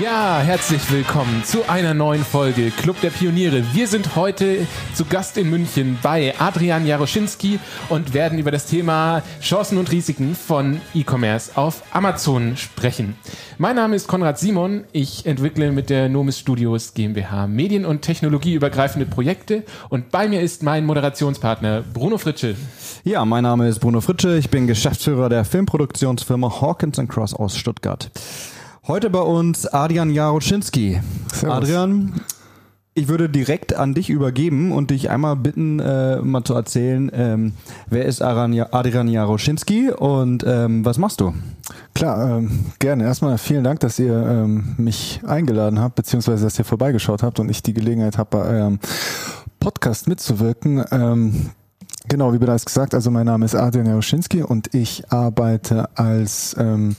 Ja, herzlich willkommen zu einer neuen Folge Club der Pioniere. Wir sind heute zu Gast in München bei Adrian Jaroschinski und werden über das Thema Chancen und Risiken von E-Commerce auf Amazon sprechen. Mein Name ist Konrad Simon. Ich entwickle mit der Nomis Studios GmbH Medien- und Technologieübergreifende Projekte und bei mir ist mein Moderationspartner Bruno Fritsche. Ja, mein Name ist Bruno Fritsche. Ich bin Geschäftsführer der Filmproduktionsfirma Hawkins Cross aus Stuttgart. Heute bei uns Adrian Jaroschinski. Adrian, ich würde direkt an dich übergeben und dich einmal bitten, äh, mal zu erzählen, ähm, wer ist Adrian Jaroschinski und ähm, was machst du? Klar, ähm, gerne. Erstmal vielen Dank, dass ihr ähm, mich eingeladen habt, beziehungsweise dass ihr vorbeigeschaut habt und ich die Gelegenheit habe, bei eurem Podcast mitzuwirken. Genau, wie bereits gesagt, also mein Name ist Adrian Jaroschinski und ich arbeite als ähm,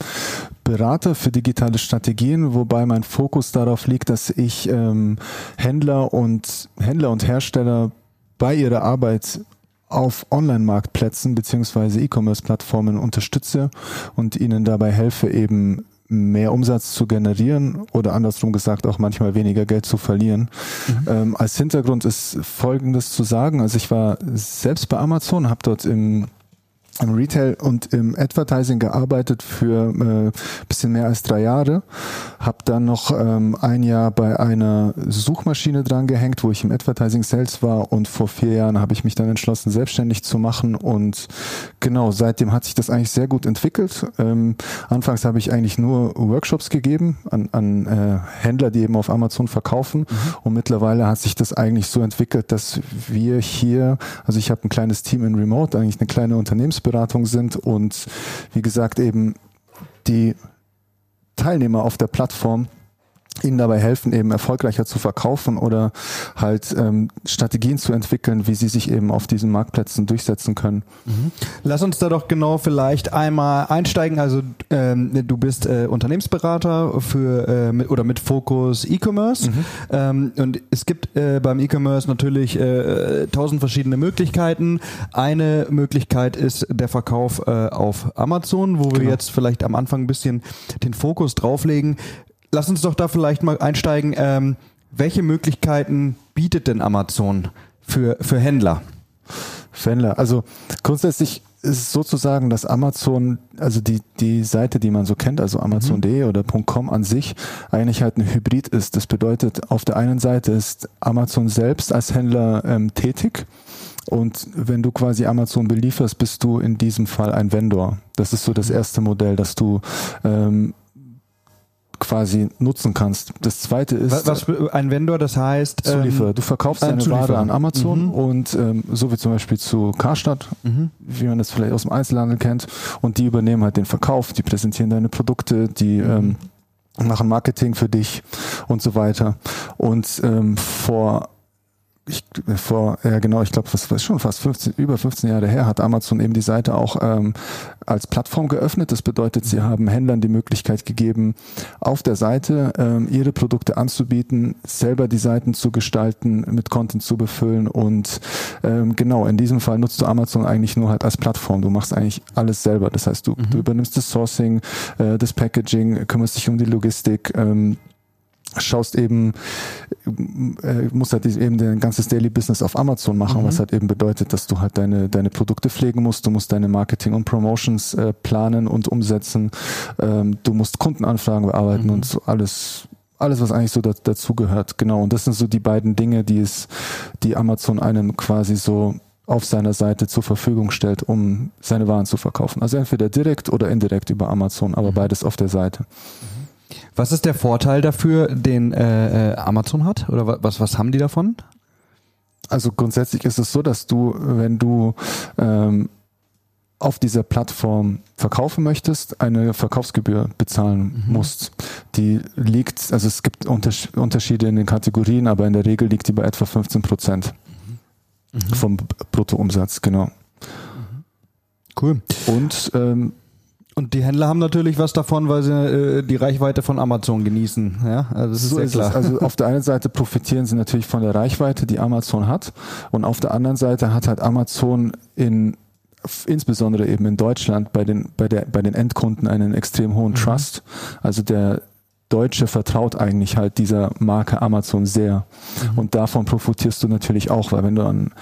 Berater für digitale Strategien, wobei mein Fokus darauf liegt, dass ich ähm, Händler und Händler und Hersteller bei ihrer Arbeit auf Online-Marktplätzen beziehungsweise E-Commerce-Plattformen unterstütze und ihnen dabei helfe, eben mehr Umsatz zu generieren oder andersrum gesagt auch manchmal weniger Geld zu verlieren. Mhm. Ähm, als Hintergrund ist Folgendes zu sagen. Also ich war selbst bei Amazon, habe dort im im Retail und im Advertising gearbeitet für äh, bisschen mehr als drei Jahre. Habe dann noch ähm, ein Jahr bei einer Suchmaschine dran gehängt, wo ich im Advertising Sales war und vor vier Jahren habe ich mich dann entschlossen, selbstständig zu machen und genau, seitdem hat sich das eigentlich sehr gut entwickelt. Ähm, anfangs habe ich eigentlich nur Workshops gegeben an, an äh, Händler, die eben auf Amazon verkaufen mhm. und mittlerweile hat sich das eigentlich so entwickelt, dass wir hier, also ich habe ein kleines Team in Remote, eigentlich eine kleine Unternehmens Unternehmensberatung sind und wie gesagt eben die Teilnehmer auf der Plattform ihnen dabei helfen, eben erfolgreicher zu verkaufen oder halt ähm, Strategien zu entwickeln, wie sie sich eben auf diesen Marktplätzen durchsetzen können. Mhm. Lass uns da doch genau vielleicht einmal einsteigen. Also ähm, du bist äh, Unternehmensberater für äh, mit, oder mit Fokus E-Commerce mhm. ähm, und es gibt äh, beim E-Commerce natürlich äh, tausend verschiedene Möglichkeiten. Eine Möglichkeit ist der Verkauf äh, auf Amazon, wo wir genau. jetzt vielleicht am Anfang ein bisschen den Fokus drauflegen lass uns doch da vielleicht mal einsteigen. Ähm, welche Möglichkeiten bietet denn Amazon für, für Händler? Für Händler. Also grundsätzlich ist es sozusagen, dass Amazon, also die, die Seite, die man so kennt, also Amazon.de mhm. oder .com an sich, eigentlich halt ein Hybrid ist. Das bedeutet, auf der einen Seite ist Amazon selbst als Händler ähm, tätig. Und wenn du quasi Amazon belieferst, bist du in diesem Fall ein Vendor. Das ist so das erste Modell, dass du ähm, quasi nutzen kannst. Das zweite ist. Was, was ein Vendor, das heißt. Zulieferer. Ähm, du verkaufst deine Zulieferer. Ware an Amazon mhm. und ähm, so wie zum Beispiel zu Karstadt, mhm. wie man das vielleicht aus dem Einzelhandel kennt, und die übernehmen halt den Verkauf, die präsentieren deine Produkte, die mhm. ähm, machen Marketing für dich und so weiter. Und ähm, vor ich, vor, ja genau, ich glaube, das war schon fast 15, über 15 Jahre her, hat Amazon eben die Seite auch ähm, als Plattform geöffnet. Das bedeutet, sie haben Händlern die Möglichkeit gegeben, auf der Seite ähm, ihre Produkte anzubieten, selber die Seiten zu gestalten, mit Content zu befüllen und ähm, genau, in diesem Fall nutzt du Amazon eigentlich nur halt als Plattform. Du machst eigentlich alles selber. Das heißt, du, mhm. du übernimmst das Sourcing, äh, das Packaging, kümmerst dich um die Logistik, ähm, schaust eben, äh, musst halt eben dein ganzes Daily Business auf Amazon machen, mhm. was halt eben bedeutet, dass du halt deine, deine Produkte pflegen musst, du musst deine Marketing und Promotions äh, planen und umsetzen, ähm, du musst Kundenanfragen bearbeiten mhm. und so alles, alles, was eigentlich so da, dazugehört. Genau. Und das sind so die beiden Dinge, die es, die Amazon einem quasi so auf seiner Seite zur Verfügung stellt, um seine Waren zu verkaufen. Also entweder direkt oder indirekt über Amazon, aber mhm. beides auf der Seite. Mhm. Was ist der Vorteil dafür, den äh, äh, Amazon hat? Oder was, was haben die davon? Also grundsätzlich ist es so, dass du, wenn du ähm, auf dieser Plattform verkaufen möchtest, eine Verkaufsgebühr bezahlen mhm. musst. Die liegt, also es gibt Unterschiede in den Kategorien, aber in der Regel liegt die bei etwa 15 Prozent mhm. vom Bruttoumsatz, genau. Mhm. Cool. Und ähm, und die Händler haben natürlich was davon, weil sie äh, die Reichweite von Amazon genießen. Ja, also das ist so sehr klar. Ist also auf der einen Seite profitieren sie natürlich von der Reichweite, die Amazon hat, und auf der anderen Seite hat halt Amazon in insbesondere eben in Deutschland bei den bei der bei den Endkunden einen extrem hohen mhm. Trust. Also der Deutsche vertraut eigentlich halt dieser Marke Amazon sehr. Mhm. Und davon profitierst du natürlich auch, weil wenn du einen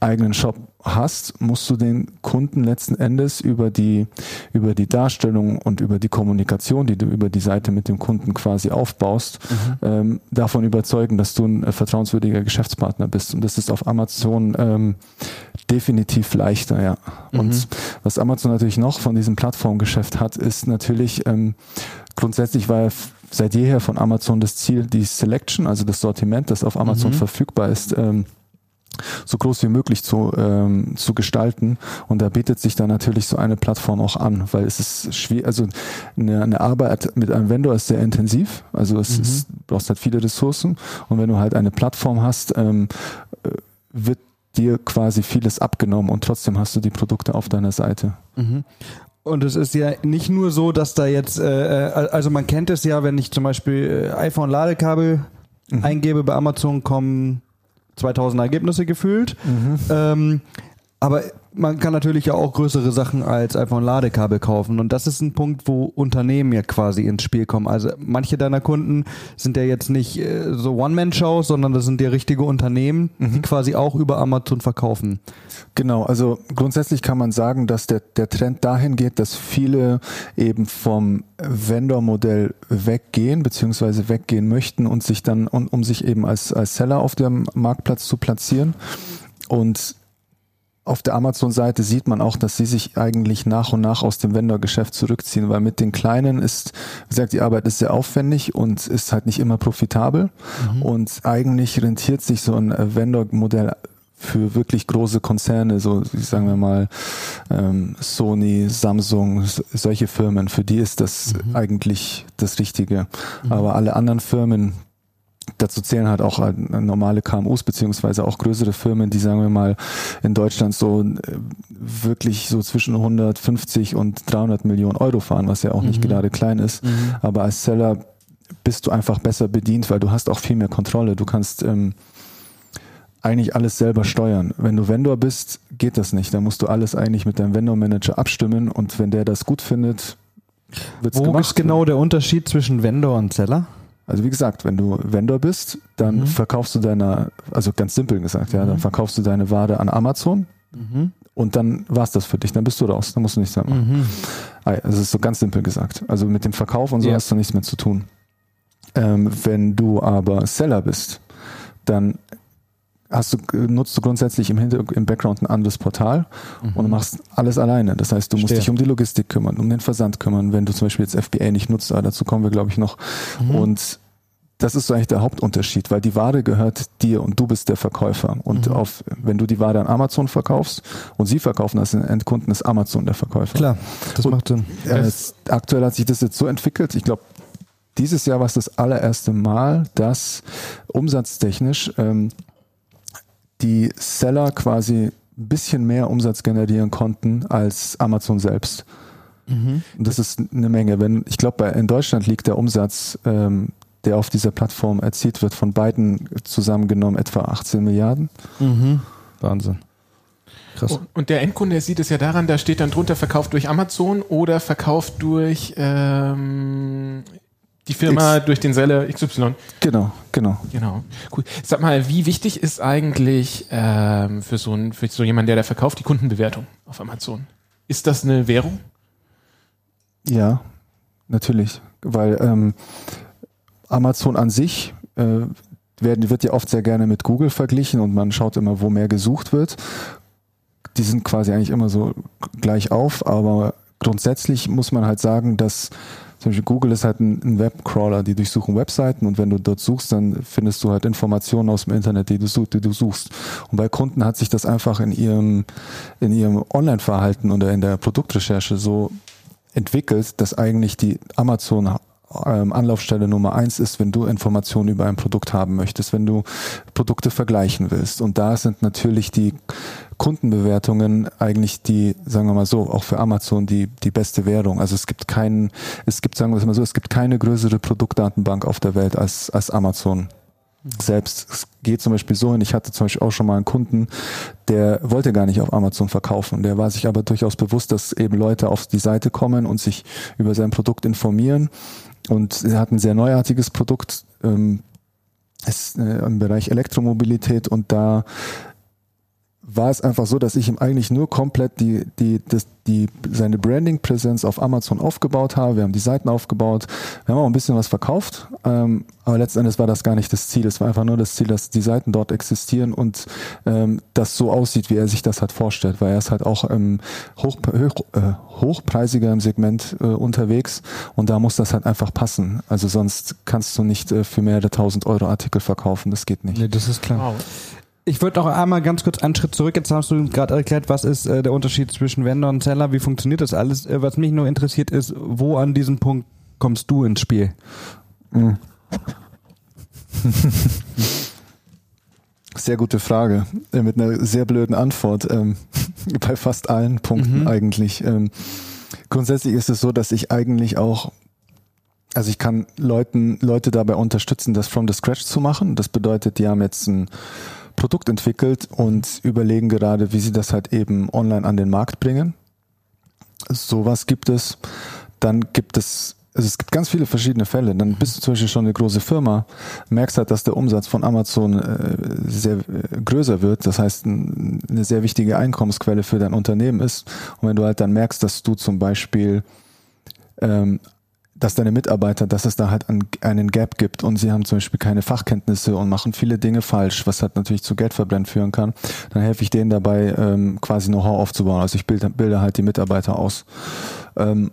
eigenen Shop hast, musst du den Kunden letzten Endes über die, über die Darstellung und über die Kommunikation, die du über die Seite mit dem Kunden quasi aufbaust, mhm. ähm, davon überzeugen, dass du ein äh, vertrauenswürdiger Geschäftspartner bist. Und das ist auf Amazon ähm, definitiv leichter, ja. Mhm. Und was Amazon natürlich noch von diesem Plattformgeschäft hat, ist natürlich ähm, grundsätzlich, weil seit jeher von Amazon das Ziel, die Selection, also das Sortiment, das auf Amazon mhm. verfügbar ist, ähm, so groß wie möglich zu, ähm, zu gestalten. Und da bietet sich dann natürlich so eine Plattform auch an, weil es ist schwierig, also eine, eine Arbeit mit einem Vendor ist sehr intensiv, also es mhm. ist, du brauchst halt viele Ressourcen und wenn du halt eine Plattform hast, ähm, äh, wird dir quasi vieles abgenommen und trotzdem hast du die Produkte auf deiner Seite. Mhm. Und es ist ja nicht nur so, dass da jetzt, äh, äh also man kennt es ja, wenn ich zum Beispiel äh, iPhone-Ladekabel mhm. eingebe, bei Amazon kommen 2000 Ergebnisse gefühlt. Mhm. Ähm, aber man kann natürlich ja auch größere Sachen als einfach ein Ladekabel kaufen. Und das ist ein Punkt, wo Unternehmen ja quasi ins Spiel kommen. Also manche deiner Kunden sind ja jetzt nicht äh, so One-Man-Shows, sondern das sind ja richtige Unternehmen, mhm. die quasi auch über Amazon verkaufen. Genau, also grundsätzlich kann man sagen, dass der, der Trend dahin geht, dass viele eben vom Vendor-Modell weggehen, beziehungsweise weggehen möchten und sich dann, um, um sich eben als, als Seller auf dem Marktplatz zu platzieren. Und auf der Amazon-Seite sieht man auch, dass sie sich eigentlich nach und nach aus dem Vendor-Geschäft zurückziehen, weil mit den Kleinen ist, wie gesagt, die Arbeit ist sehr aufwendig und ist halt nicht immer profitabel. Mhm. Und eigentlich rentiert sich so ein Vendor-Modell für wirklich große Konzerne, so sagen wir mal ähm, Sony, Samsung, solche Firmen, für die ist das mhm. eigentlich das Richtige. Mhm. Aber alle anderen Firmen, dazu zählen halt auch äh, normale KMUs beziehungsweise auch größere Firmen, die sagen wir mal in Deutschland so äh, wirklich so zwischen 150 und 300 Millionen Euro fahren, was ja auch nicht mhm. gerade klein ist. Mhm. Aber als Seller bist du einfach besser bedient, weil du hast auch viel mehr Kontrolle. Du kannst ähm, eigentlich alles selber steuern. Wenn du Vendor bist, geht das nicht. Da musst du alles eigentlich mit deinem Vendor-Manager abstimmen und wenn der das gut findet, wird's Wo gemacht. Wo ist genau der Unterschied zwischen Vendor und Seller? Also wie gesagt, wenn du Vendor bist, dann mhm. verkaufst du deine, also ganz simpel gesagt, ja, dann mhm. verkaufst du deine Ware an Amazon mhm. und dann war's das für dich, dann bist du raus, dann musst du nichts mehr machen. Mhm. Also es ist so ganz simpel gesagt. Also mit dem Verkauf und so ja. hast du nichts mehr zu tun. Ähm, wenn du aber Seller bist, dann hast du, nutzt du grundsätzlich im Hintergrund, im Background ein anderes Portal mhm. und machst alles alleine. Das heißt, du musst Stehe. dich um die Logistik kümmern, um den Versand kümmern, wenn du zum Beispiel jetzt FBA nicht nutzt, aber dazu kommen wir, glaube ich, noch. Mhm. Und das ist so eigentlich der Hauptunterschied, weil die Ware gehört dir und du bist der Verkäufer. Und mhm. auf, wenn du die Ware an Amazon verkaufst und sie verkaufen das an Endkunden, ist Amazon der Verkäufer. Klar, das und, macht Sinn. Äh, aktuell hat sich das jetzt so entwickelt. Ich glaube, dieses Jahr war es das allererste Mal, dass umsatztechnisch ähm, die Seller quasi ein bisschen mehr Umsatz generieren konnten als Amazon selbst. Mhm. Das ist eine Menge. Wenn, ich glaube, in Deutschland liegt der Umsatz, ähm, der auf dieser Plattform erzielt wird, von beiden zusammengenommen etwa 18 Milliarden. Mhm. Wahnsinn. Krass. Und der Endkunde sieht es ja daran, da steht dann drunter verkauft durch Amazon oder verkauft durch ähm, die Firma X. durch den Seller XY. Genau, genau. Genau. Cool. Sag mal, wie wichtig ist eigentlich ähm, für so ein, für so jemand, der da verkauft, die Kundenbewertung auf Amazon? Ist das eine Währung? Ja, natürlich. Weil ähm, Amazon an sich äh, werden, wird ja oft sehr gerne mit Google verglichen und man schaut immer, wo mehr gesucht wird. Die sind quasi eigentlich immer so gleich auf, aber grundsätzlich muss man halt sagen, dass zum Beispiel Google ist halt ein, Webcrawler, die durchsuchen Webseiten und wenn du dort suchst, dann findest du halt Informationen aus dem Internet, die du, such, die du suchst. Und bei Kunden hat sich das einfach in ihrem, in ihrem Online-Verhalten oder in der Produktrecherche so entwickelt, dass eigentlich die Amazon ähm, Anlaufstelle Nummer eins ist, wenn du Informationen über ein Produkt haben möchtest, wenn du Produkte vergleichen willst. Und da sind natürlich die Kundenbewertungen eigentlich die, sagen wir mal so, auch für Amazon die, die beste Währung. Also es gibt keinen, es gibt, sagen wir mal so, es gibt keine größere Produktdatenbank auf der Welt als, als Amazon. selbst. Es geht zum Beispiel so hin, ich hatte zum Beispiel auch schon mal einen Kunden, der wollte gar nicht auf Amazon verkaufen. Der war sich aber durchaus bewusst, dass eben Leute auf die Seite kommen und sich über sein Produkt informieren. Und er hat ein sehr neuartiges Produkt, ähm, ist äh, im Bereich Elektromobilität und da war es einfach so, dass ich ihm eigentlich nur komplett die, die, das, die, seine Branding-Präsenz auf Amazon aufgebaut habe. Wir haben die Seiten aufgebaut. Wir haben auch ein bisschen was verkauft. Ähm, aber letztendlich war das gar nicht das Ziel. Es war einfach nur das Ziel, dass die Seiten dort existieren und ähm, das so aussieht, wie er sich das halt vorstellt. Weil er ist halt auch ähm, hoch, hoch, äh, hochpreisiger im Segment äh, unterwegs und da muss das halt einfach passen. Also sonst kannst du nicht äh, für mehrere tausend Euro Artikel verkaufen. Das geht nicht. Nee, das ist klar. Wow. Ich würde auch einmal ganz kurz einen Schritt zurück. Jetzt hast du gerade erklärt, was ist äh, der Unterschied zwischen Vendor und Seller, wie funktioniert das alles. Äh, was mich nur interessiert ist, wo an diesem Punkt kommst du ins Spiel? Mhm. Sehr gute Frage. Äh, mit einer sehr blöden Antwort. Ähm, bei fast allen Punkten mhm. eigentlich. Ähm, grundsätzlich ist es so, dass ich eigentlich auch also ich kann Leuten, Leute dabei unterstützen, das from the scratch zu machen. Das bedeutet, die haben jetzt ein Produkt entwickelt und überlegen gerade, wie sie das halt eben online an den Markt bringen. Sowas gibt es. Dann gibt es, also es gibt ganz viele verschiedene Fälle. Dann bist du zum Beispiel schon eine große Firma, merkst halt, dass der Umsatz von Amazon äh, sehr äh, größer wird. Das heißt, eine sehr wichtige Einkommensquelle für dein Unternehmen ist. Und wenn du halt dann merkst, dass du zum Beispiel ähm, dass deine Mitarbeiter, dass es da halt einen Gap gibt und sie haben zum Beispiel keine Fachkenntnisse und machen viele Dinge falsch, was halt natürlich zu Geldverbrennen führen kann, dann helfe ich denen dabei, ähm, quasi Know-how aufzubauen. Also ich bilde, bilde halt die Mitarbeiter aus. Ähm,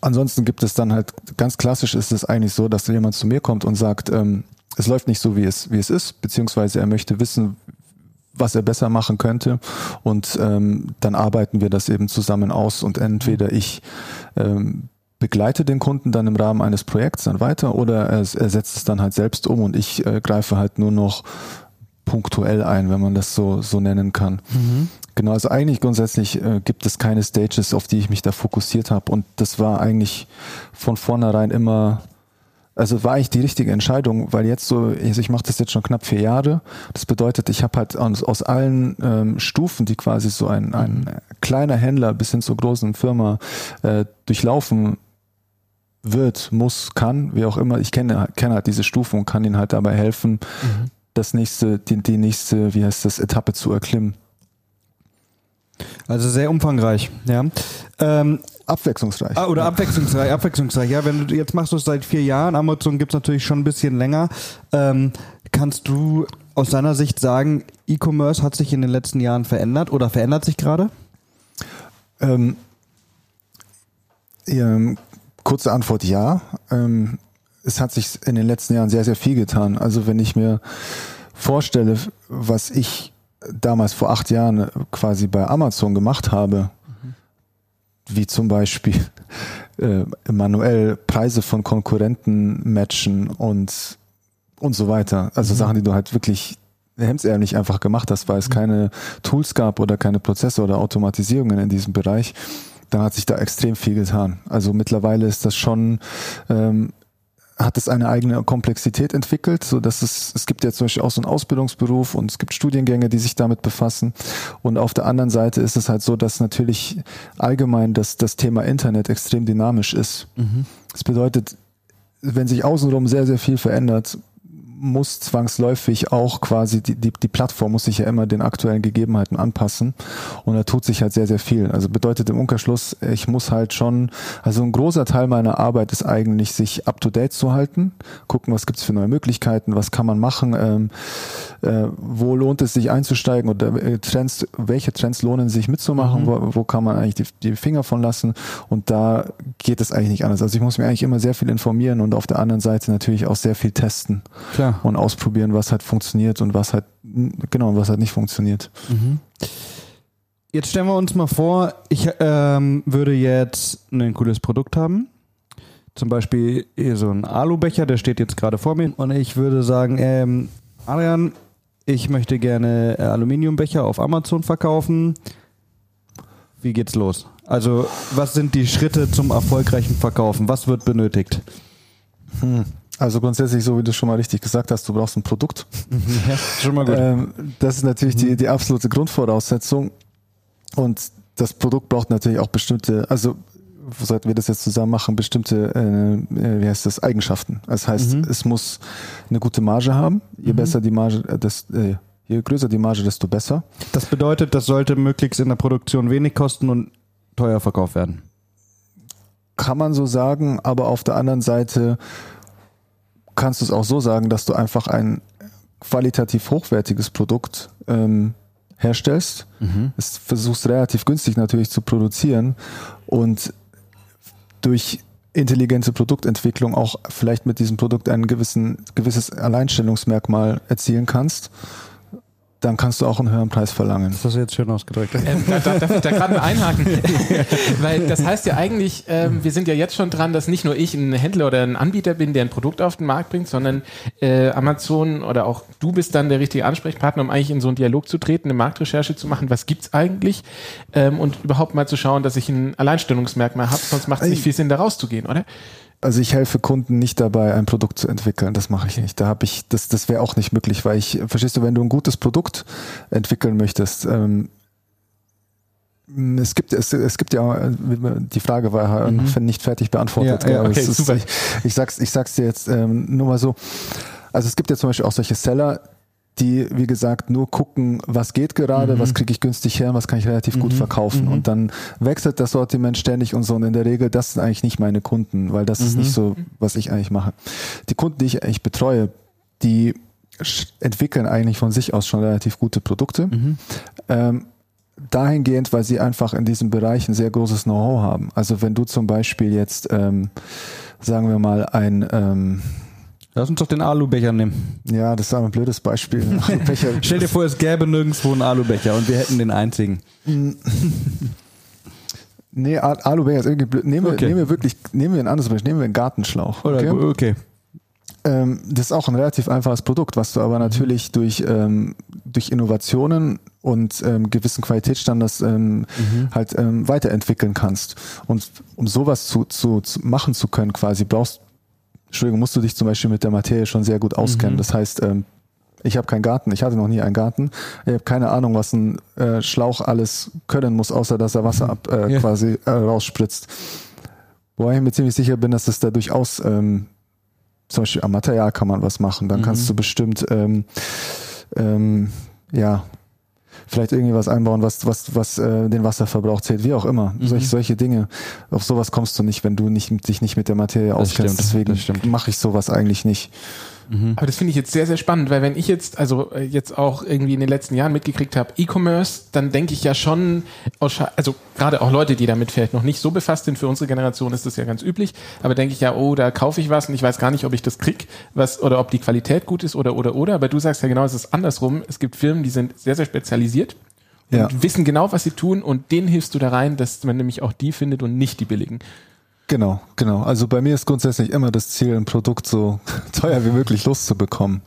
ansonsten gibt es dann halt, ganz klassisch ist es eigentlich so, dass jemand zu mir kommt und sagt, ähm, es läuft nicht so, wie es, wie es ist, beziehungsweise er möchte wissen, was er besser machen könnte. Und ähm, dann arbeiten wir das eben zusammen aus und entweder ich ähm, begleite den Kunden dann im Rahmen eines Projekts dann weiter oder er, er setzt es dann halt selbst um und ich äh, greife halt nur noch punktuell ein, wenn man das so, so nennen kann. Mhm. Genau, also eigentlich grundsätzlich äh, gibt es keine Stages, auf die ich mich da fokussiert habe und das war eigentlich von vornherein immer, also war eigentlich die richtige Entscheidung, weil jetzt so, also ich mache das jetzt schon knapp vier Jahre. Das bedeutet, ich habe halt aus, aus allen ähm, Stufen, die quasi so ein, ein mhm. kleiner Händler bis hin zur großen Firma äh, durchlaufen wird, muss, kann, wie auch immer. Ich kenne, kenne halt diese Stufen und kann ihnen halt dabei helfen, mhm. das nächste, die, die nächste, wie heißt das, Etappe zu erklimmen. Also sehr umfangreich, ja. Ähm, abwechslungsreich. Ah, oder abwechslungsreich, abwechslungsreich. Ja, wenn du jetzt machst du es seit vier Jahren, Amazon gibt es natürlich schon ein bisschen länger. Ähm, kannst du aus deiner Sicht sagen, E-Commerce hat sich in den letzten Jahren verändert oder verändert sich gerade? Ähm, Kurze Antwort ja. Ähm, es hat sich in den letzten Jahren sehr, sehr viel getan. Also wenn ich mir vorstelle, was ich damals vor acht Jahren quasi bei Amazon gemacht habe, mhm. wie zum Beispiel äh, manuell Preise von Konkurrenten matchen und und so weiter. Also mhm. Sachen, die du halt wirklich hemdsärmlich einfach gemacht hast, weil es mhm. keine Tools gab oder keine Prozesse oder Automatisierungen in diesem Bereich da hat sich da extrem viel getan. Also mittlerweile ist das schon, ähm, hat es eine eigene Komplexität entwickelt, so dass es, es gibt ja zum Beispiel auch so einen Ausbildungsberuf und es gibt Studiengänge, die sich damit befassen. Und auf der anderen Seite ist es halt so, dass natürlich allgemein das, das Thema Internet extrem dynamisch ist. Mhm. Das bedeutet, wenn sich außenrum sehr, sehr viel verändert, muss zwangsläufig auch quasi, die, die, die Plattform muss sich ja immer den aktuellen Gegebenheiten anpassen und da tut sich halt sehr, sehr viel. Also bedeutet im Umkehrschluss, ich muss halt schon, also ein großer Teil meiner Arbeit ist eigentlich, sich up-to-date zu halten, gucken, was gibt's für neue Möglichkeiten, was kann man machen, ähm, äh, wo lohnt es sich einzusteigen oder äh, Trends, welche Trends lohnen sich mitzumachen, mhm. wo, wo kann man eigentlich die, die Finger von lassen und da geht es eigentlich nicht anders. Also ich muss mir eigentlich immer sehr viel informieren und auf der anderen Seite natürlich auch sehr viel testen. Klar ja. und ausprobieren, was halt funktioniert und was halt, genau, was halt nicht funktioniert. Mhm. Jetzt stellen wir uns mal vor, ich ähm, würde jetzt ein cooles Produkt haben. Zum Beispiel hier so ein Alubecher, der steht jetzt gerade vor mir. Und ich würde sagen, ähm, Adrian, ich möchte gerne Aluminiumbecher auf Amazon verkaufen. Wie geht's los? Also, was sind die Schritte zum erfolgreichen Verkaufen? Was wird benötigt? Hm. Also grundsätzlich, so wie du schon mal richtig gesagt hast, du brauchst ein Produkt. Ja, schon mal gut. Ähm, das ist natürlich die, die absolute Grundvoraussetzung. Und das Produkt braucht natürlich auch bestimmte, also sollten wir das jetzt zusammen machen, bestimmte, äh, wie heißt das, Eigenschaften. Das heißt, es muss eine gute Marge haben. Je besser die Marge, äh, das, äh, je größer die Marge, desto besser. Das bedeutet, das sollte möglichst in der Produktion wenig kosten und teuer verkauft werden. Kann man so sagen, aber auf der anderen Seite kannst du es auch so sagen, dass du einfach ein qualitativ hochwertiges Produkt ähm, herstellst. Es versuchst relativ günstig natürlich zu produzieren und durch intelligente Produktentwicklung auch vielleicht mit diesem Produkt ein gewissen, gewisses Alleinstellungsmerkmal erzielen kannst, dann kannst du auch einen höheren Preis verlangen. Das hast du jetzt schön ausgedrückt. Ähm, da, da, darf ich da gerade mal einhaken? Weil das heißt ja eigentlich, ähm, wir sind ja jetzt schon dran, dass nicht nur ich ein Händler oder ein Anbieter bin, der ein Produkt auf den Markt bringt, sondern äh, Amazon oder auch du bist dann der richtige Ansprechpartner, um eigentlich in so einen Dialog zu treten, eine Marktrecherche zu machen, was gibt's eigentlich ähm, und überhaupt mal zu schauen, dass ich ein Alleinstellungsmerkmal habe, sonst macht es nicht viel Sinn, da rauszugehen, oder? Also ich helfe Kunden nicht dabei, ein Produkt zu entwickeln. Das mache ich nicht. Da habe ich, das, das wäre auch nicht möglich, weil ich, verstehst du, wenn du ein gutes Produkt entwickeln möchtest, ähm, es gibt, es, es gibt ja, äh, die Frage war mhm. nicht fertig beantwortet. Ja, ja, aber okay, ist, super. ich, ich sag's, ich sag's dir jetzt ähm, nur mal so. Also es gibt ja zum Beispiel auch solche Seller, die, wie gesagt, nur gucken, was geht gerade, Mhm. was kriege ich günstig her, was kann ich relativ gut verkaufen. Und dann wechselt das Sortiment ständig und so. Und in der Regel, das sind eigentlich nicht meine Kunden, weil das ist Mhm. nicht so, was ich eigentlich mache. Die Kunden, die ich eigentlich betreue, die entwickeln eigentlich von sich aus schon relativ gute Produkte. Mhm. Ähm, dahingehend, weil sie einfach in diesem Bereich ein sehr großes Know-how haben. Also wenn du zum Beispiel jetzt, ähm, sagen wir mal, ein, ähm, Lass uns doch den Alubecher nehmen. ja, das ist ein blödes Beispiel. Becher, Stell dir vor, es gäbe nirgendwo einen Alubecher und wir hätten den einzigen. Nee, Al- Alubecher ist irgendwie blöd. Nehmen wir, Okay. nehmen wir wirklich, nehmen wir ein anderes Beispiel, nehmen wir einen Gartenschlauch. Oder okay? okay. Ähm, das ist auch ein relativ einfaches Produkt, was du aber natürlich durch, ähm, durch Innovationen und ähm, gewissen Qualitätsstandards ähm, halt ähm, weiterentwickeln kannst. Und um sowas zu, zu, zu machen zu können, quasi brauchst, Entschuldigung, musst du dich zum Beispiel mit der Materie schon sehr gut auskennen. Das heißt, ähm, ich habe keinen Garten, ich hatte noch nie einen Garten. Ich habe keine Ahnung, was ein äh, Schlauch alles können muss, außer dass er Wasser ab äh, Ja. quasi äh, rausspritzt. Wobei ich mir ziemlich sicher bin, dass es da durchaus ähm, zum Beispiel am Material kann man was machen. Dann kannst du bestimmt ähm, ähm, ja vielleicht irgendwie was einbauen, was was was äh, den Wasserverbrauch zählt, wie auch immer. Solche solche Dinge. Auf sowas kommst du nicht, wenn du nicht dich nicht mit der Materie auskennst. stimmt, Deswegen mache ich sowas eigentlich nicht. Aber das finde ich jetzt sehr, sehr spannend, weil wenn ich jetzt, also äh, jetzt auch irgendwie in den letzten Jahren mitgekriegt habe, E-Commerce, dann denke ich ja schon, also gerade auch Leute, die damit vielleicht noch nicht so befasst sind, für unsere Generation ist das ja ganz üblich, aber denke ich ja, oh, da kaufe ich was und ich weiß gar nicht, ob ich das krieg, was, oder ob die Qualität gut ist oder, oder, oder, aber du sagst ja genau, es ist andersrum. Es gibt Firmen, die sind sehr, sehr spezialisiert und Ja. wissen genau, was sie tun und denen hilfst du da rein, dass man nämlich auch die findet und nicht die billigen. Genau, genau. Also bei mir ist grundsätzlich immer das Ziel, ein Produkt so teuer wie möglich loszubekommen.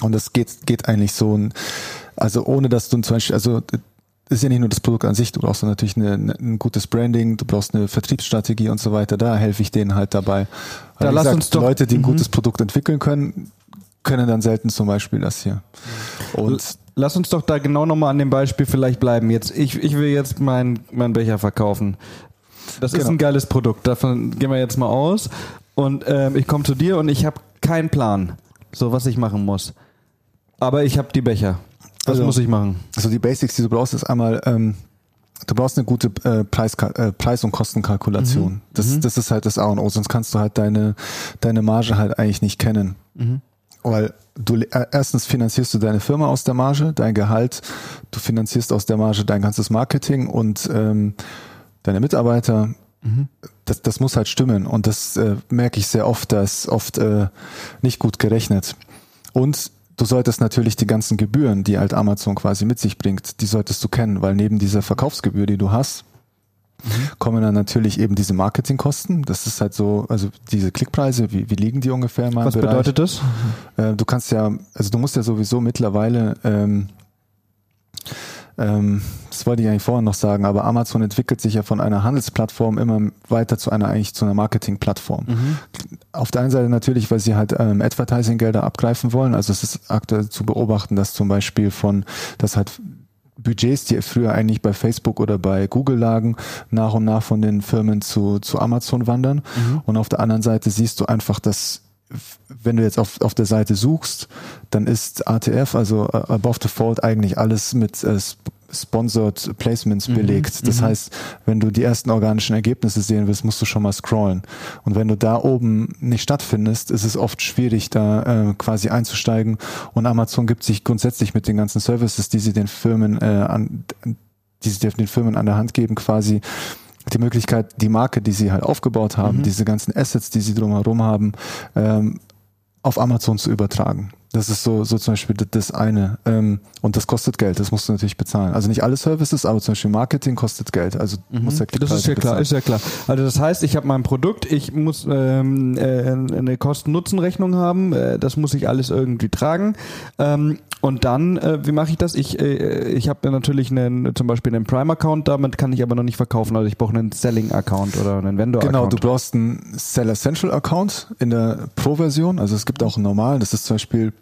Und das geht, geht eigentlich so, also ohne dass du zum Beispiel, also ist ja nicht nur das Produkt an sich, du brauchst natürlich eine, eine, ein gutes Branding, du brauchst eine Vertriebsstrategie und so weiter. Da helfe ich denen halt dabei. Da Weil, wie lass uns doch- Leute, die ein gutes Produkt entwickeln können, können dann selten zum Beispiel das hier. Und Lass uns doch da genau nochmal an dem Beispiel vielleicht bleiben. Jetzt, ich, ich will jetzt meinen mein Becher verkaufen. Das ist Genau. ein geiles Produkt. Davon gehen wir jetzt mal aus. Und ähm, ich komme zu dir und ich habe keinen Plan, so was ich machen muss. Aber ich habe die Becher. Was Also- muss ich machen? Also die Basics, die du brauchst, ist einmal, ähm, du brauchst eine gute äh, Preis, äh, Preis- und Kostenkalkulation. Das, das ist halt das A und O, sonst kannst du halt deine, deine Marge halt eigentlich nicht kennen. Weil du äh, erstens finanzierst du deine Firma aus der Marge, dein Gehalt, du finanzierst aus der Marge dein ganzes Marketing und ähm, deine Mitarbeiter. Das, das muss halt stimmen und das äh, merke ich sehr oft, da ist oft äh, nicht gut gerechnet. Und du solltest natürlich die ganzen Gebühren, die halt Amazon quasi mit sich bringt, die solltest du kennen, weil neben dieser Verkaufsgebühr, die du hast, kommen dann natürlich eben diese Marketingkosten. Das ist halt so, also diese Klickpreise, wie, wie liegen die ungefähr meinem Was Bereich? bedeutet das? Äh, du kannst ja, also du musst ja sowieso mittlerweile ähm, ähm, das wollte ich eigentlich vorhin noch sagen, aber Amazon entwickelt sich ja von einer Handelsplattform immer weiter zu einer eigentlich zu einer Marketingplattform. Mhm. Auf der einen Seite natürlich, weil sie halt ähm, Advertising-Gelder abgreifen wollen. Also es ist aktuell zu beobachten, dass zum Beispiel von, dass halt Budgets, die früher eigentlich bei Facebook oder bei Google lagen, nach und nach von den Firmen zu, zu Amazon wandern. Mhm. Und auf der anderen Seite siehst du einfach, dass wenn du jetzt auf, auf der Seite suchst, dann ist ATF, also äh, Above the Fold, eigentlich alles mit äh, Sponsored Placements mhm, belegt. Das mhm. heißt, wenn du die ersten organischen Ergebnisse sehen willst, musst du schon mal scrollen. Und wenn du da oben nicht stattfindest, ist es oft schwierig, da äh, quasi einzusteigen. Und Amazon gibt sich grundsätzlich mit den ganzen Services, die sie den Firmen äh, an, die sie den Firmen an der Hand geben, quasi die Möglichkeit, die Marke, die sie halt aufgebaut haben, mhm. diese ganzen Assets, die sie drumherum haben, ähm, auf Amazon zu übertragen. Das ist so, so zum Beispiel das eine. Ähm, und das kostet Geld, das musst du natürlich bezahlen. Also nicht alle Services, aber zum Beispiel Marketing kostet Geld. Also mhm. muss der Das ist ja klar, ist ja klar. Also das heißt, ich habe mein Produkt, ich muss ähm, äh, eine Kosten-Nutzen-Rechnung haben, äh, das muss ich alles irgendwie tragen. Ähm, und dann, äh, wie mache ich das? Ich, äh, ich habe natürlich einen, zum Beispiel einen Prime-Account, damit kann ich aber noch nicht verkaufen. Also ich brauche einen Selling-Account oder einen Vendor-Account. Genau, du brauchst einen Seller Central-Account in der Pro-Version. Also es gibt auch einen normalen, das ist zum Beispiel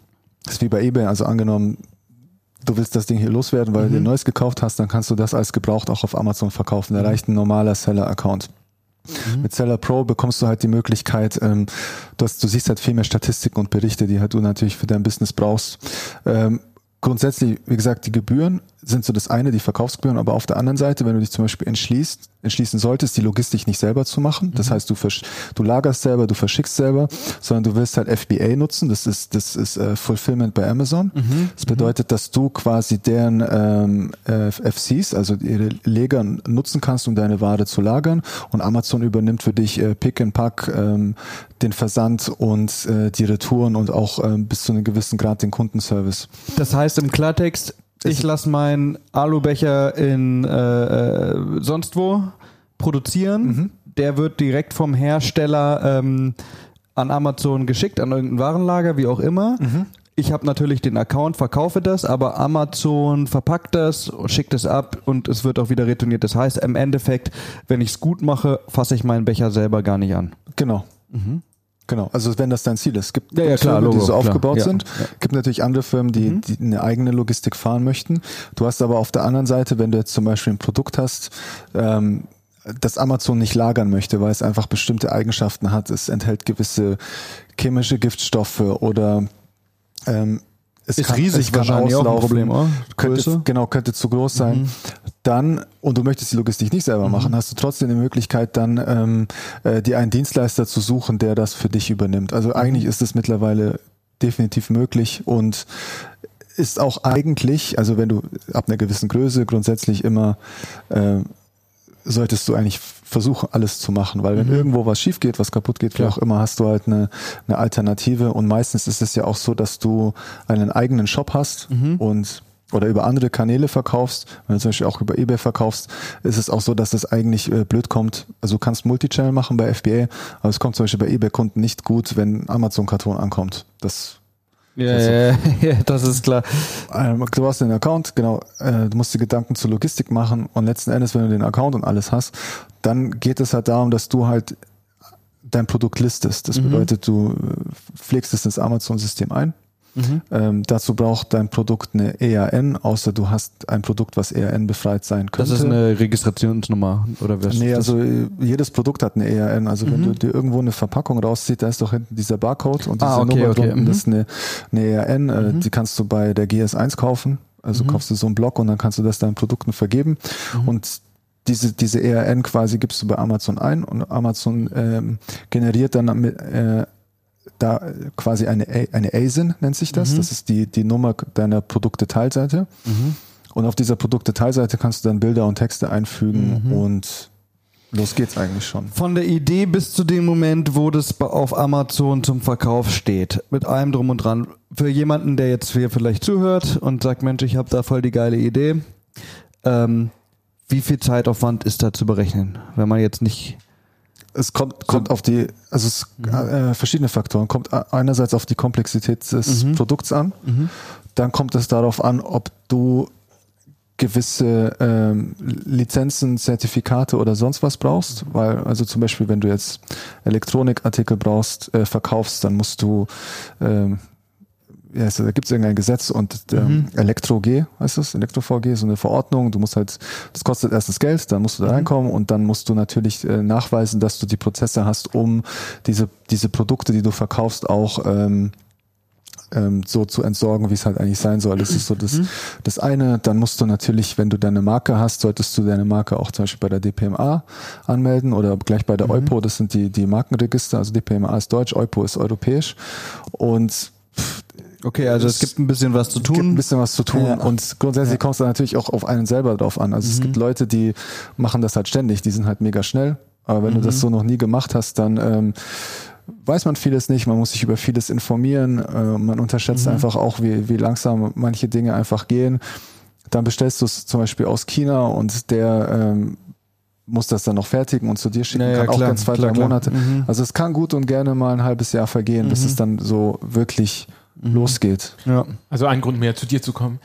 das ist wie bei eBay, also angenommen, du willst das Ding hier loswerden, weil mhm. du dir neues gekauft hast, dann kannst du das als gebraucht auch auf Amazon verkaufen. Da mhm. reicht ein normaler Seller-Account. Mhm. Mit Seller Pro bekommst du halt die Möglichkeit, ähm, du, hast, du siehst halt viel mehr Statistiken und Berichte, die halt du natürlich für dein Business brauchst. Ähm, grundsätzlich, wie gesagt, die Gebühren sind so das eine, die Verkaufsgebühren, aber auf der anderen Seite, wenn du dich zum Beispiel entschließt, entschließen solltest, die Logistik nicht selber zu machen, das mhm. heißt, du, du lagerst selber, du verschickst selber, sondern du willst halt FBA nutzen, das ist, das ist äh, Fulfillment bei Amazon. Mhm. Das bedeutet, dass du quasi deren ähm, äh, FCs, also ihre Leger nutzen kannst, um deine Ware zu lagern und Amazon übernimmt für dich äh, Pick and Pack, ähm, den Versand und äh, die Retouren und auch ähm, bis zu einem gewissen Grad den Kundenservice. Das heißt im Klartext, ich lasse meinen Alubecher in äh, äh, sonst wo produzieren. Mhm. Der wird direkt vom Hersteller ähm, an Amazon geschickt, an irgendein Warenlager, wie auch immer. Mhm. Ich habe natürlich den Account, verkaufe das, aber Amazon verpackt das, schickt es ab und es wird auch wieder retourniert. Das heißt, im Endeffekt, wenn ich es gut mache, fasse ich meinen Becher selber gar nicht an. Genau. Mhm. Genau, also wenn das dein Ziel ist. Es gibt ja, ja, klar, Firmen, Logo, die so klar, aufgebaut ja, sind. Es gibt natürlich andere Firmen, die, mhm. die eine eigene Logistik fahren möchten. Du hast aber auf der anderen Seite, wenn du jetzt zum Beispiel ein Produkt hast, ähm, das Amazon nicht lagern möchte, weil es einfach bestimmte Eigenschaften hat. Es enthält gewisse chemische Giftstoffe oder ähm, es ist kann, riesig es kann wahrscheinlich auslaufen, auch ein Problem, oder? Könnte, genau, könnte zu groß sein. Mhm. Dann, und du möchtest die Logistik nicht selber mhm. machen, hast du trotzdem die Möglichkeit, dann ähm, äh, dir einen Dienstleister zu suchen, der das für dich übernimmt. Also mhm. eigentlich ist es mittlerweile definitiv möglich und ist auch eigentlich, also wenn du ab einer gewissen Größe grundsätzlich immer äh, solltest du eigentlich versuchen, alles zu machen, weil wenn mhm. irgendwo was schief geht, was kaputt geht, wie auch immer, hast du halt eine, eine Alternative und meistens ist es ja auch so, dass du einen eigenen Shop hast mhm. und oder über andere Kanäle verkaufst, wenn du zum Beispiel auch über eBay verkaufst, ist es auch so, dass das eigentlich äh, blöd kommt. Also du kannst Multichannel machen bei FBA, aber es kommt zum Beispiel bei eBay-Kunden nicht gut, wenn Amazon-Karton ankommt. Das ja, also, ja, ja, das ist klar. Ähm, du hast den Account, genau, äh, du musst dir Gedanken zur Logistik machen und letzten Endes, wenn du den Account und alles hast, dann geht es halt darum, dass du halt dein Produkt listest. Das mhm. bedeutet, du äh, pflegst es ins Amazon-System ein Mhm. Ähm, dazu braucht dein Produkt eine EAN, außer du hast ein Produkt, was EAN befreit sein könnte. Das ist eine Registrationsnummer oder was? Nee, also äh, jedes Produkt hat eine EAN. Also mhm. wenn du dir irgendwo eine Verpackung rausziehst, da ist doch hinten dieser Barcode und diese ah, okay, Nummer okay. drunten, mhm. das ist eine, eine EAN. Äh, mhm. Die kannst du bei der GS1 kaufen. Also mhm. kaufst du so einen Block und dann kannst du das deinen Produkten vergeben. Mhm. Und diese, diese ERN quasi gibst du bei Amazon ein und Amazon ähm, generiert dann mit, äh, da quasi eine, eine ASIN nennt sich das. Mhm. Das ist die, die Nummer deiner Produktdetailseite. Mhm. Und auf dieser Produktdetailseite kannst du dann Bilder und Texte einfügen mhm. und los geht's eigentlich schon. Von der Idee bis zu dem Moment, wo das auf Amazon zum Verkauf steht, mit allem drum und dran. Für jemanden, der jetzt hier vielleicht zuhört und sagt, Mensch, ich habe da voll die geile Idee, ähm, wie viel Zeitaufwand ist da zu berechnen, wenn man jetzt nicht es kommt, kommt auf die, also es mhm. äh, verschiedene Faktoren. Kommt einerseits auf die Komplexität des mhm. Produkts an, mhm. dann kommt es darauf an, ob du gewisse ähm, Lizenzen, Zertifikate oder sonst was brauchst, weil also zum Beispiel, wenn du jetzt Elektronikartikel brauchst, äh, verkaufst, dann musst du ähm, ja, also da gibt es irgendein Gesetz und ähm, mhm. Elektro-G, heißt das? Elektro-VG, so eine Verordnung. Du musst halt, das kostet erstens Geld, dann musst du da mhm. reinkommen und dann musst du natürlich äh, nachweisen, dass du die Prozesse hast, um diese, diese Produkte, die du verkaufst, auch ähm, ähm, so zu entsorgen, wie es halt eigentlich sein soll. Das ist so das, mhm. das eine. Dann musst du natürlich, wenn du deine Marke hast, solltest du deine Marke auch zum Beispiel bei der DPMA anmelden oder gleich bei der mhm. EUPO. Das sind die, die Markenregister. Also DPMA ist deutsch, EUPO ist europäisch. Und Okay, also es, es gibt ein bisschen was zu tun. Es gibt ein bisschen was zu tun ja. und grundsätzlich ja. kommt es natürlich auch auf einen selber drauf an. Also mhm. es gibt Leute, die machen das halt ständig, die sind halt mega schnell. Aber wenn mhm. du das mhm. so noch nie gemacht hast, dann ähm, weiß man vieles nicht, man muss sich über vieles informieren, äh, man unterschätzt mhm. einfach auch, wie, wie langsam manche Dinge einfach gehen. Dann bestellst du es zum Beispiel aus China und der ähm, muss das dann noch fertigen und zu dir schicken, naja, kann klar, auch ganz zwei, klar, drei Monate. Mhm. Also es kann gut und gerne mal ein halbes Jahr vergehen, bis es dann so wirklich mhm. losgeht. Ja. Also ein Grund mehr, zu dir zu kommen.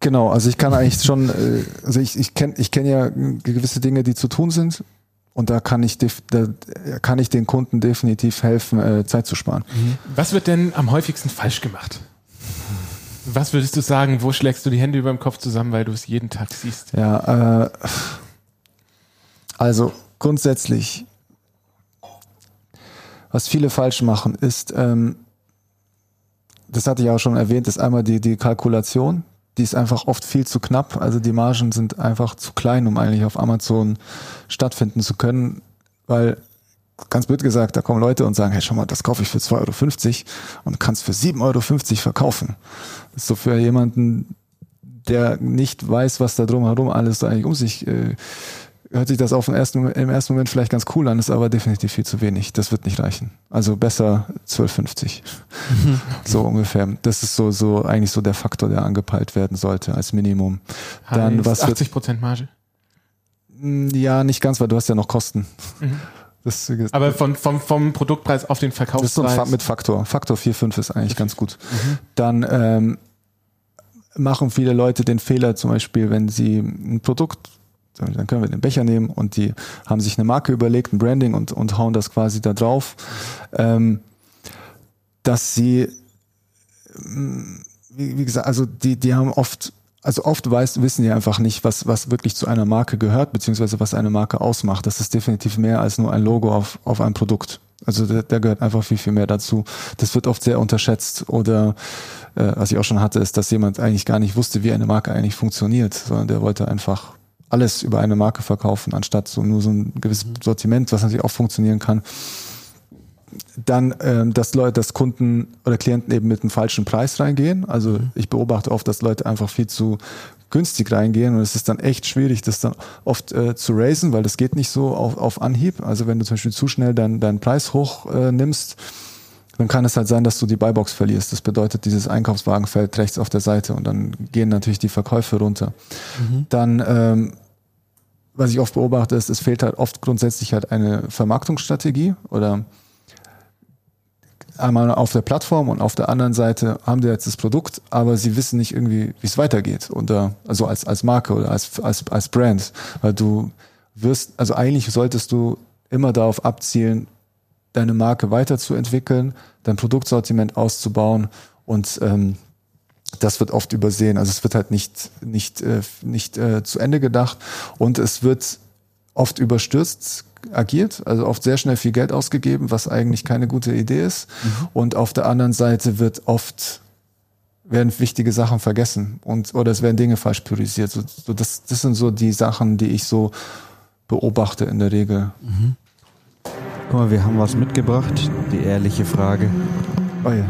Genau, also ich kann eigentlich schon, äh, also ich, ich kenne ich kenn ja gewisse Dinge, die zu tun sind. Und da kann ich, da kann ich den Kunden definitiv helfen, äh, Zeit zu sparen. Mhm. Was wird denn am häufigsten falsch gemacht? Was würdest du sagen, wo schlägst du die Hände über dem Kopf zusammen, weil du es jeden Tag siehst? Ja, äh, also grundsätzlich, was viele falsch machen, ist, ähm, das hatte ich auch schon erwähnt, ist einmal die, die Kalkulation. Die ist einfach oft viel zu knapp. Also die Margen sind einfach zu klein, um eigentlich auf Amazon stattfinden zu können, weil ganz blöd gesagt, da kommen Leute und sagen, hey, schau mal, das kaufe ich für 2,50 Euro und kannst für 7,50 Euro verkaufen. Das ist so für jemanden, der nicht weiß, was da drumherum alles eigentlich um sich äh, hört sich das auf den ersten, im ersten Moment vielleicht ganz cool an, ist aber definitiv viel zu wenig. Das wird nicht reichen. Also besser 12,50. Mhm. So ungefähr. Das ist so, so eigentlich so der Faktor, der angepeilt werden sollte als Minimum. Dann heißt was 80 Prozent Marge? Hm, ja, nicht ganz, weil du hast ja noch Kosten. Mhm. Das, aber von, vom, vom Produktpreis auf den Verkaufspreis? Das ist so ein mit Faktor. Faktor 4, 5 ist eigentlich ganz gut. Mhm. Dann ähm, machen viele Leute den Fehler zum Beispiel, wenn sie ein Produkt dann können wir den Becher nehmen und die haben sich eine Marke überlegt, ein Branding und, und hauen das quasi da drauf, ähm, dass sie, mm, wie, wie gesagt, also die, die haben oft also oft weiß, wissen die einfach nicht, was, was wirklich zu einer Marke gehört, beziehungsweise was eine Marke ausmacht. Das ist definitiv mehr als nur ein Logo auf, auf einem Produkt. Also da, da gehört einfach viel, viel mehr dazu. Das wird oft sehr unterschätzt. Oder äh, was ich auch schon hatte, ist, dass jemand eigentlich gar nicht wusste, wie eine Marke eigentlich funktioniert, sondern der wollte einfach alles über eine Marke verkaufen, anstatt so nur so ein gewisses mhm. Sortiment, was natürlich auch funktionieren kann. Dann, ähm, dass Leute, dass Kunden oder Klienten eben mit einem falschen Preis reingehen. Also mhm. ich beobachte oft, dass Leute einfach viel zu günstig reingehen und es ist dann echt schwierig, das dann oft äh, zu raisen, weil das geht nicht so auf, auf Anhieb. Also wenn du zum Beispiel zu schnell deinen, deinen Preis hoch äh, nimmst, dann kann es halt sein, dass du die Buybox verlierst. Das bedeutet, dieses Einkaufswagen fällt rechts auf der Seite und dann gehen natürlich die Verkäufe runter. Mhm. Dann ähm, was ich oft beobachte, ist, es fehlt halt oft grundsätzlich halt eine Vermarktungsstrategie oder einmal auf der Plattform und auf der anderen Seite haben die jetzt das Produkt, aber sie wissen nicht irgendwie, wie es weitergeht. Oder also als, als Marke oder als, als, als Brand. Weil du wirst, also eigentlich solltest du immer darauf abzielen, deine Marke weiterzuentwickeln, dein Produktsortiment auszubauen und ähm, das wird oft übersehen. Also es wird halt nicht, nicht, äh, nicht äh, zu Ende gedacht und es wird oft überstürzt agiert, also oft sehr schnell viel Geld ausgegeben, was eigentlich keine gute Idee ist. Mhm. Und auf der anderen Seite wird oft werden wichtige Sachen vergessen und oder es werden Dinge falsch priorisiert. So, so das, das sind so die Sachen, die ich so beobachte in der Regel. Mhm. Guck mal, wir haben was mitgebracht. Die ehrliche Frage. Oh ja.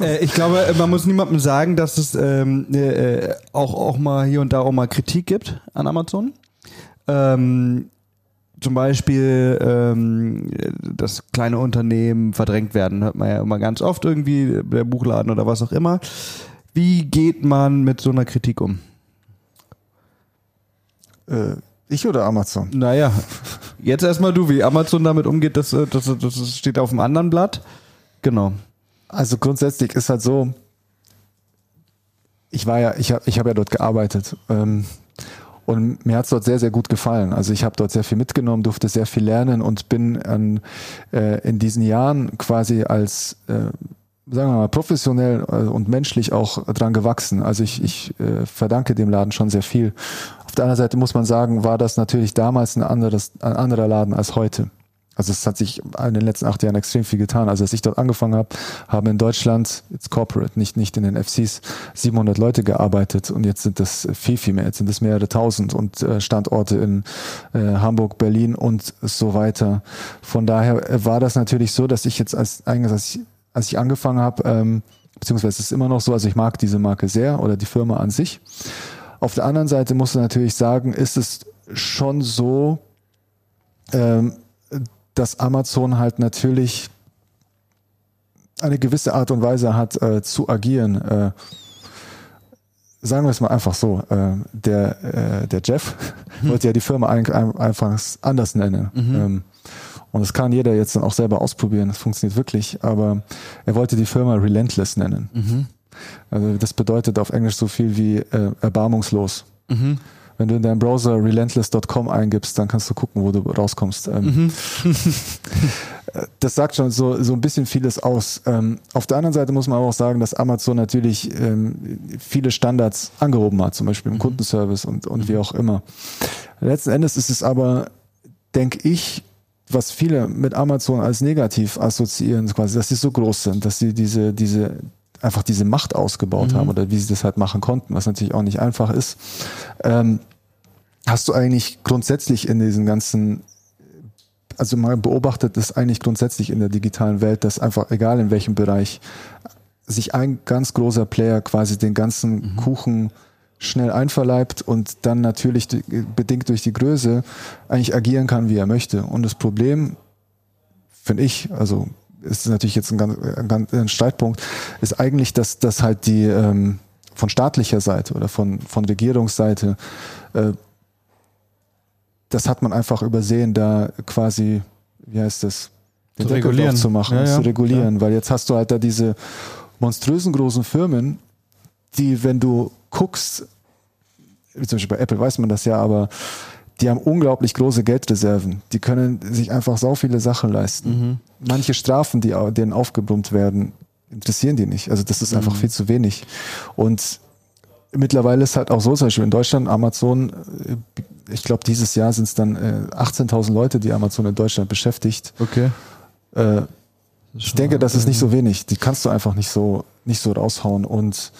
Äh, ich glaube, man muss niemandem sagen, dass es ähm, äh, auch, auch mal hier und da auch mal Kritik gibt an Amazon. Ähm, zum Beispiel, ähm, dass kleine Unternehmen verdrängt werden, hört man ja immer ganz oft irgendwie, der Buchladen oder was auch immer. Wie geht man mit so einer Kritik um? Äh, ich oder Amazon? Naja, jetzt erstmal du, wie Amazon damit umgeht, das, äh, das, das steht auf dem anderen Blatt. Genau. Also grundsätzlich ist halt so, ich war ja, ich habe ich hab ja dort gearbeitet. Ähm, und mir hat es dort sehr, sehr gut gefallen. Also ich habe dort sehr viel mitgenommen, durfte sehr viel lernen und bin an, äh, in diesen Jahren quasi als, äh, sagen wir mal, professionell äh, und menschlich auch dran gewachsen. Also ich, ich äh, verdanke dem Laden schon sehr viel. Auf der anderen Seite muss man sagen, war das natürlich damals ein, anderes, ein anderer Laden als heute. Also es hat sich in den letzten acht Jahren extrem viel getan. Also als ich dort angefangen habe, haben in Deutschland, jetzt Corporate, nicht, nicht in den FCs, 700 Leute gearbeitet und jetzt sind das viel, viel mehr. Jetzt sind es mehrere tausend und äh, Standorte in äh, Hamburg, Berlin und so weiter. Von daher war das natürlich so, dass ich jetzt als, eigentlich, als ich, als ich angefangen habe, ähm, beziehungsweise es ist immer noch so, also ich mag diese Marke sehr oder die Firma an sich. Auf der anderen Seite musst du natürlich sagen, ist es schon so, ähm, dass Amazon halt natürlich eine gewisse Art und Weise hat äh, zu agieren. Äh, sagen wir es mal einfach so, äh, der, äh, der Jeff hm. wollte ja die Firma ein, ein, einfach anders nennen. Mhm. Ähm, und das kann jeder jetzt dann auch selber ausprobieren, das funktioniert wirklich, aber er wollte die Firma Relentless nennen. Mhm. Also das bedeutet auf Englisch so viel wie äh, erbarmungslos. Wenn du in deinem Browser relentless.com eingibst, dann kannst du gucken, wo du rauskommst. Ähm, mhm. das sagt schon so, so ein bisschen vieles aus. Ähm, auf der anderen Seite muss man aber auch sagen, dass Amazon natürlich ähm, viele Standards angehoben hat, zum Beispiel im mhm. Kundenservice und, und wie mhm. auch immer. Letzten Endes ist es aber, denke ich, was viele mit Amazon als negativ assoziieren, quasi, dass sie so groß sind, dass sie diese, diese, einfach diese Macht ausgebaut mhm. haben oder wie sie das halt machen konnten, was natürlich auch nicht einfach ist. Ähm, Hast du eigentlich grundsätzlich in diesen ganzen, also man beobachtet es eigentlich grundsätzlich in der digitalen Welt, dass einfach, egal in welchem Bereich, sich ein ganz großer Player quasi den ganzen mhm. Kuchen schnell einverleibt und dann natürlich bedingt durch die Größe eigentlich agieren kann, wie er möchte. Und das Problem, finde ich, also ist natürlich jetzt ein ganz, ein, ganz, ein Streitpunkt, ist eigentlich, dass, dass halt die ähm, von staatlicher Seite oder von, von Regierungsseite äh, das hat man einfach übersehen, da quasi, wie heißt das, den zu Deckel regulieren. zu machen, ja, ja. zu regulieren, ja. weil jetzt hast du halt da diese monströsen großen Firmen, die, wenn du guckst, wie zum Beispiel bei Apple weiß man das ja, aber die haben unglaublich große Geldreserven. Die können sich einfach so viele Sachen leisten. Mhm. Manche Strafen, die denen aufgebrummt werden, interessieren die nicht. Also das ist einfach mhm. viel zu wenig. Und mittlerweile ist halt auch so, zum Beispiel in Deutschland, Amazon, äh, ich glaube, dieses Jahr sind es dann äh, 18.000 Leute, die Amazon in Deutschland beschäftigt. Okay. Äh, ich denke, das ist nicht so wenig. Die kannst du einfach nicht so, nicht so raushauen. Und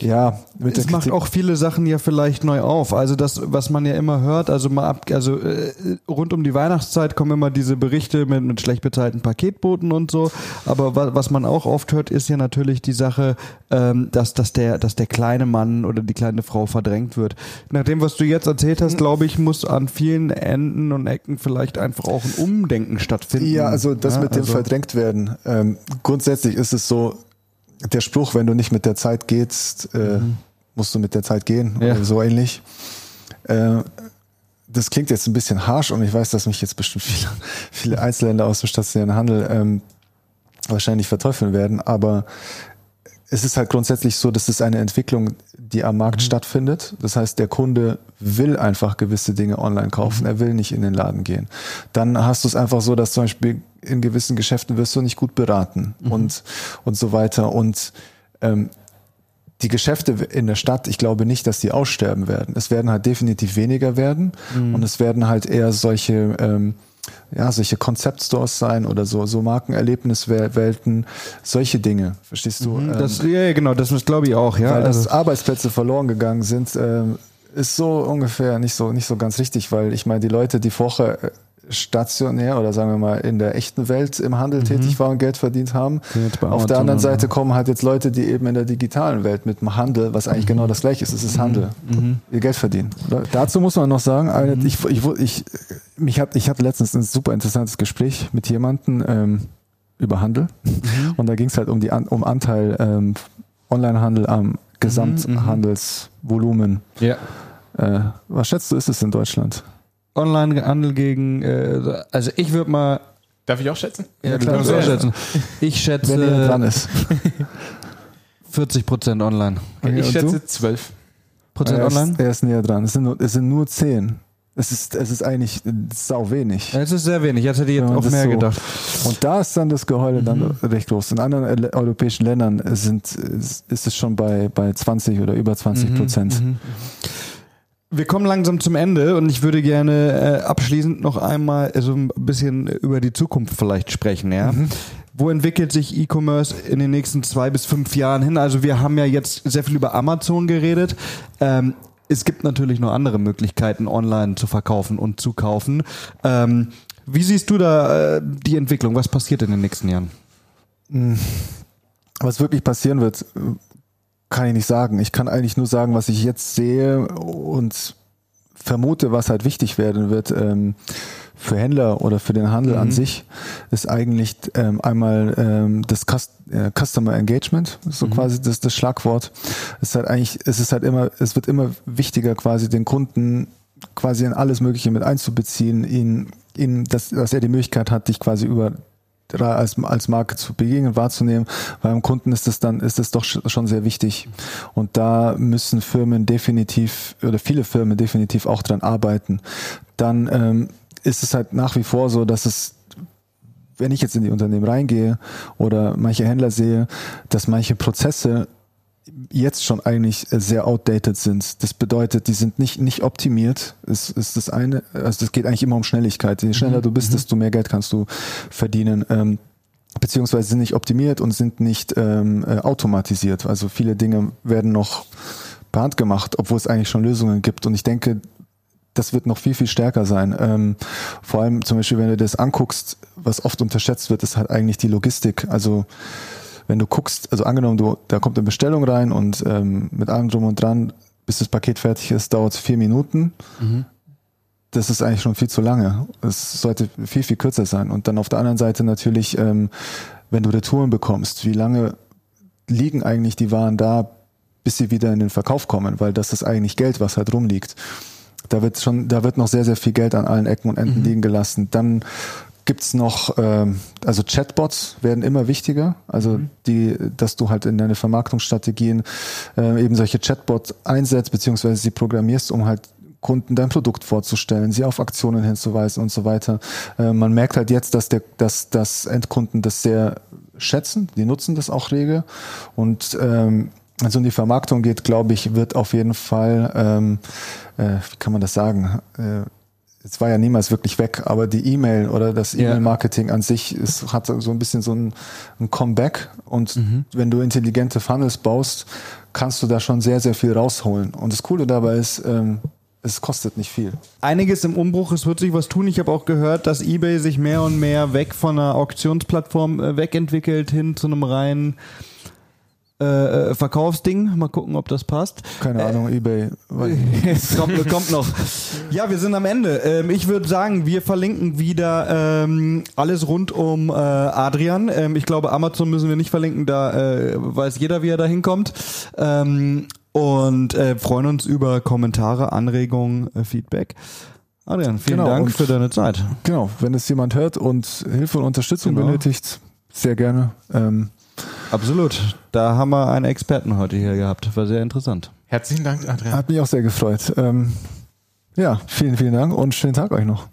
ja, mit es macht auch viele Sachen ja vielleicht neu auf. Also das, was man ja immer hört, also mal ab, also äh, rund um die Weihnachtszeit kommen immer diese Berichte mit, mit schlecht bezahlten Paketboten und so. Aber wa was man auch oft hört, ist ja natürlich die Sache, ähm, dass, dass der, dass der kleine Mann oder die kleine Frau verdrängt wird. Nach dem, was du jetzt erzählt hast, glaube ich, muss an vielen Enden und Ecken vielleicht einfach auch ein Umdenken stattfinden. Ja, also das ja, mit dem also verdrängt werden. Ähm, grundsätzlich ist es so, der Spruch, wenn du nicht mit der Zeit gehst, äh, mhm. musst du mit der Zeit gehen ja. oder so ähnlich. Äh, das klingt jetzt ein bisschen harsh und ich weiß, dass mich jetzt bestimmt viele, viele Einzelländer aus dem stationären Handel ähm, wahrscheinlich verteufeln werden, aber es ist halt grundsätzlich so, dass es eine Entwicklung, die am Markt mhm. stattfindet. Das heißt, der Kunde will einfach gewisse Dinge online kaufen. Mhm. Er will nicht in den Laden gehen. Dann hast du es einfach so, dass zum Beispiel in gewissen Geschäften wirst du nicht gut beraten mhm. und, und so weiter. Und ähm, die Geschäfte in der Stadt, ich glaube nicht, dass die aussterben werden. Es werden halt definitiv weniger werden mhm. und es werden halt eher solche ähm, ja, solche Konzeptstores sein oder so, so Markenerlebniswelten, solche Dinge, verstehst du? Mhm, das, ähm, ja, genau, das glaube ich auch, ja. Weil also. dass Arbeitsplätze verloren gegangen sind, äh, ist so ungefähr nicht so, nicht so ganz richtig, weil ich meine, die Leute, die vorher stationär oder sagen wir mal in der echten Welt im Handel mhm. tätig waren und Geld verdient haben. Auf der anderen Seite kommen halt jetzt Leute, die eben in der digitalen Welt mit dem Handel, was eigentlich mhm. genau das gleiche ist, es ist mhm. Handel, mhm. ihr Geld verdienen. Dazu muss man noch sagen, eine, mhm. ich, ich, ich, mich hat, ich hatte letztens ein super interessantes Gespräch mit jemandem ähm, über Handel mhm. und da ging es halt um die um Anteil ähm, Onlinehandel am Gesamthandelsvolumen. Ja. Äh, was schätzt du, ist es in Deutschland? Online-Handel gegen, äh, also ich würde mal. Darf ich auch schätzen? Ja, klar, du auch schätzen. Ich schätze. Wenn er dran ist. 40 Prozent online. ich und schätze du? 12. Prozent er, online? er ist näher dran. Es sind nur, es sind nur 10. Es ist, es ist eigentlich sau wenig. Es ist sehr wenig. Ich hätte jetzt Wenn man auf das mehr so- gedacht. Und da ist dann das Geheule dann Mhm. recht groß. In anderen ele- europäischen Ländern sind, ist es schon bei, bei 20 oder über Mhm. 20 Prozent. Wir kommen langsam zum Ende und ich würde gerne äh, abschließend noch einmal so ein bisschen über die Zukunft vielleicht sprechen, ja. Wo entwickelt sich E-Commerce in den nächsten zwei bis fünf Jahren hin? Also wir haben ja jetzt sehr viel über Amazon geredet. Ähm, es gibt natürlich noch andere Möglichkeiten, online zu verkaufen und zu kaufen. Ähm, wie siehst du da äh, die Entwicklung? Was passiert in den nächsten Jahren? Was wirklich passieren wird, kann ich nicht sagen. Ich kann eigentlich nur sagen, was ich jetzt sehe und vermute, was halt wichtig werden wird ähm, für Händler oder für den Handel an sich, ist eigentlich ähm, einmal ähm, das Cust äh, Customer Engagement, so quasi das, das Schlagwort. Es ist halt eigentlich, es ist halt immer, es wird immer wichtiger, quasi den Kunden quasi in alles Mögliche mit einzubeziehen, ihn, ihn, dass, dass er die Möglichkeit hat, dich quasi über als, als Marke zu begegnen, wahrzunehmen. Beim Kunden ist es dann, ist es doch sch- schon sehr wichtig. Und da müssen Firmen definitiv, oder viele Firmen definitiv auch dran arbeiten. Dann ähm, ist es halt nach wie vor so, dass es wenn ich jetzt in die Unternehmen reingehe oder manche Händler sehe, dass manche Prozesse jetzt schon eigentlich äh, sehr outdated sind. Das bedeutet, die sind nicht, nicht optimiert. Es ist das eine, also es geht eigentlich immer um Schnelligkeit. Je schneller du bist, desto mehr Geld kannst du verdienen. Ähm, beziehungsweise sind nicht optimiert und sind nicht ähm, äh, automatisiert. Also viele Dinge werden noch per Hand gemacht, obwohl es eigentlich schon Lösungen gibt. Und ich denke, das wird noch viel, viel stärker sein. Ähm, vor allem zum Beispiel, wenn du das anguckst, was oft unterschätzt wird, ist halt eigentlich die Logistik. Also wenn du guckst, also angenommen, du, da kommt eine Bestellung rein und ähm, mit allem drum und dran, bis das Paket fertig ist, dauert es vier Minuten. Das ist eigentlich schon viel zu lange. Es sollte viel, viel kürzer sein. Und dann auf der anderen Seite natürlich, ähm, wenn du Retouren bekommst, wie lange liegen eigentlich die Waren da, bis sie wieder in den Verkauf kommen? Weil das ist eigentlich Geld, was halt rumliegt. Da wird schon, da wird noch sehr, sehr viel Geld an allen Ecken und Enden liegen gelassen. Dann gibt's noch, ähm, also Chatbots werden immer wichtiger. Also die, dass du halt in deine Vermarktungsstrategien äh, eben solche Chatbots einsetzt, beziehungsweise sie programmierst, um halt Kunden dein Produkt vorzustellen, sie auf Aktionen hinzuweisen und so weiter. Äh, man merkt halt jetzt, dass der, dass, dass Endkunden das sehr schätzen, die nutzen das auch rege und ähm, wenn es um die Vermarktung geht, glaube ich, wird auf jeden Fall, ähm, äh, wie kann man das sagen, äh, es war ja niemals wirklich weg, aber die E-Mail oder das. E-Mail-Marketing an sich ist, hat so ein bisschen so ein, ein Comeback und wenn du intelligente Funnels baust, kannst du da schon sehr, sehr viel rausholen. Und das Coole dabei ist, ähm, es kostet nicht viel. Einiges im Umbruch, es wird sich was tun. Ich habe auch gehört, dass eBay sich mehr und mehr weg von einer Auktionsplattform äh, wegentwickelt hin zu einem reinen äh, äh, Verkaufsding. Mal gucken, ob das passt. Keine Ahnung, eBay. weil- es kommt, kommt noch. Ja, wir sind am Ende. Ähm, ich würde sagen, wir verlinken wieder ähm, alles rund um äh, Adrian. Ähm, ich glaube, Amazon müssen wir nicht verlinken, da äh, weiß jeder, wie er da hinkommt. Ähm, und äh, freuen uns über Kommentare, Anregungen, äh, Feedback. Adrian, vielen Genau, Dank für deine Zeit. Genau, wenn es jemand hört und Hilfe und Unterstützung Genau. benötigt, sehr gerne. Ähm, Absolut. Da haben wir einen Experten heute hier gehabt. War sehr interessant. Herzlichen Dank, Adrian. hat mich auch sehr gefreut. Ähm, ja, vielen, vielen Dank und schönen Tag euch noch.